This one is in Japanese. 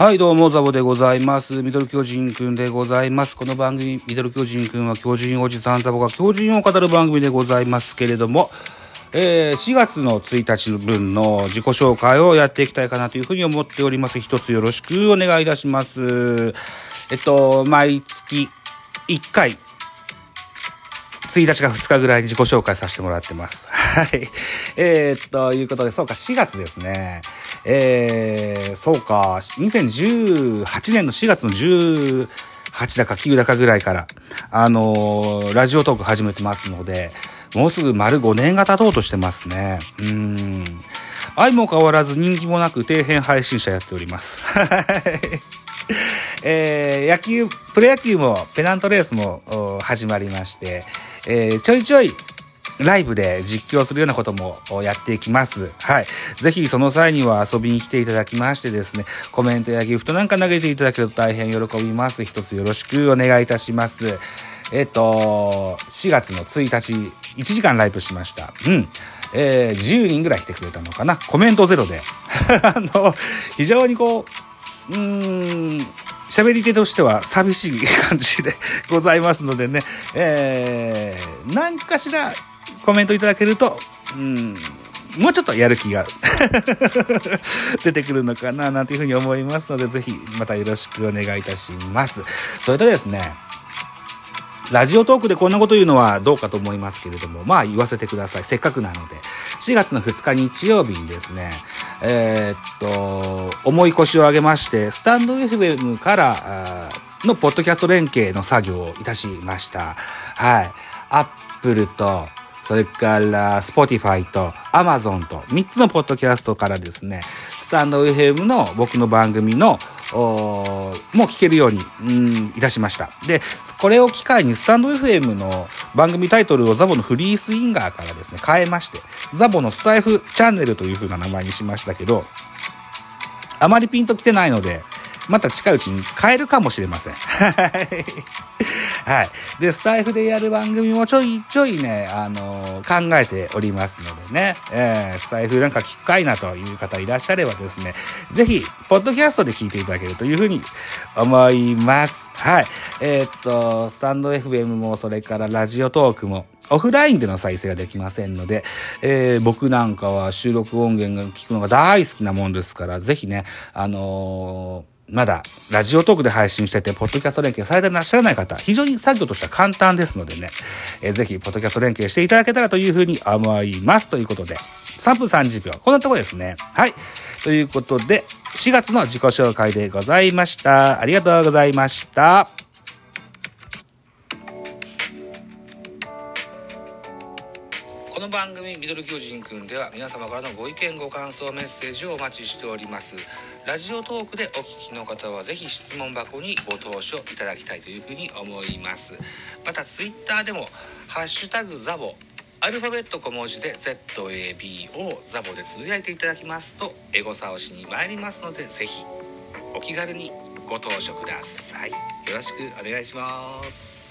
はい、どうも、ザボでございます。ミドル巨人くんでございます。この番組、ミドル巨人くんは巨人おじさんザボが巨人を語る番組でございますけれども、えー、4月の1日分の自己紹介をやっていきたいかなというふうに思っております。一つよろしくお願いいたします。えっと、毎月1回、1日か2日ぐらいに自己紹介させてもらってます。はい。えー、ということで、そうか、4月ですね。えー、そうか、2018年の4月の18だか9だかぐらいから、あのーラジオトーク始めてますので、もうすぐ丸5年が経とうとしてますね。うーん。愛も変わらず人気もなく底辺配信者やっております。はい。えー野球、プロ野球もペナントレースも始まりまして、えーちょいちょいライブで実況するようなこともやっていきます。はい。ぜひその際には遊びに来ていただきましてですね、コメントやギフトなんか投げていただけると大変喜びます。一つよろしくお願いいたします。えっ、と、4月の1日、1時間ライブしました。うん。えー10人ぐらい来てくれたのかな。コメントゼロで。あの、非常にこう、うーん、喋り手としては寂しい感じでございますのでね、えー、何かしらコメントいただけると、うん、もうちょっとやる気が 出てくるのかななんていうふうに思いますので、ぜひまたよろしくお願いいたします。それとですね、ラジオトークでこんなこと言うのはどうかと思いますけれども、まあ言わせてください。せっかくなので。4月の2日日曜日にですね、えーっと、重い腰を上げまして、スタンド FM から、のポッドキャスト連携の作業をいたしました。はい。アップルと、それから、Spotify と Amazon と3つのポッドキャストからですね、スタンド FM の僕の番組の、もう聞けるように、うん、いたしました。で、これを機会にスタンド FM の番組タイトルをザボのフリースインガーからですね、変えまして、ザボのスタイフチャンネルという風な名前にしましたけど、あまりピンと来てないので、また近いうちに変えるかもしれません。はい。で、スタイフでやる番組もちょいちょいね、あのー考えておりますのでね、えースタイフなんか聞くかいなという方いらっしゃればですね、ぜひ、ポッドキャストで聞いていただけるというふうに思います。はい。えーっと、スタンド FM も、それからラジオトークも、オフラインでの再生ができませんので、えー僕なんかは収録音源が聞くのが大好きなもんですから、ぜひね、あのーまだ、ラジオトークで配信してて、ポッドキャスト連携されてらっしゃらない方、非常に作業としては簡単ですのでね、えーぜひ、ポッドキャスト連携していただけたらというふうに思います。ということで、3分30秒。こんなとこですね。はい。ということで、4月の自己紹介でございました。ありがとうございました。この番組「ミドル巨人くん」では皆様からのご意見ご感想メッセージをお待ちしておりますラジオトークでお聞きの方はぜひ質問箱にご投書いただきたいというふうに思います。またツイッターでも「ハッシュタグザボ」アルファベット小文字で ZABO ザボでつぶやいていただきますとエゴサをしに参りますのでぜひお気軽にご投書ください。よろしくお願いします。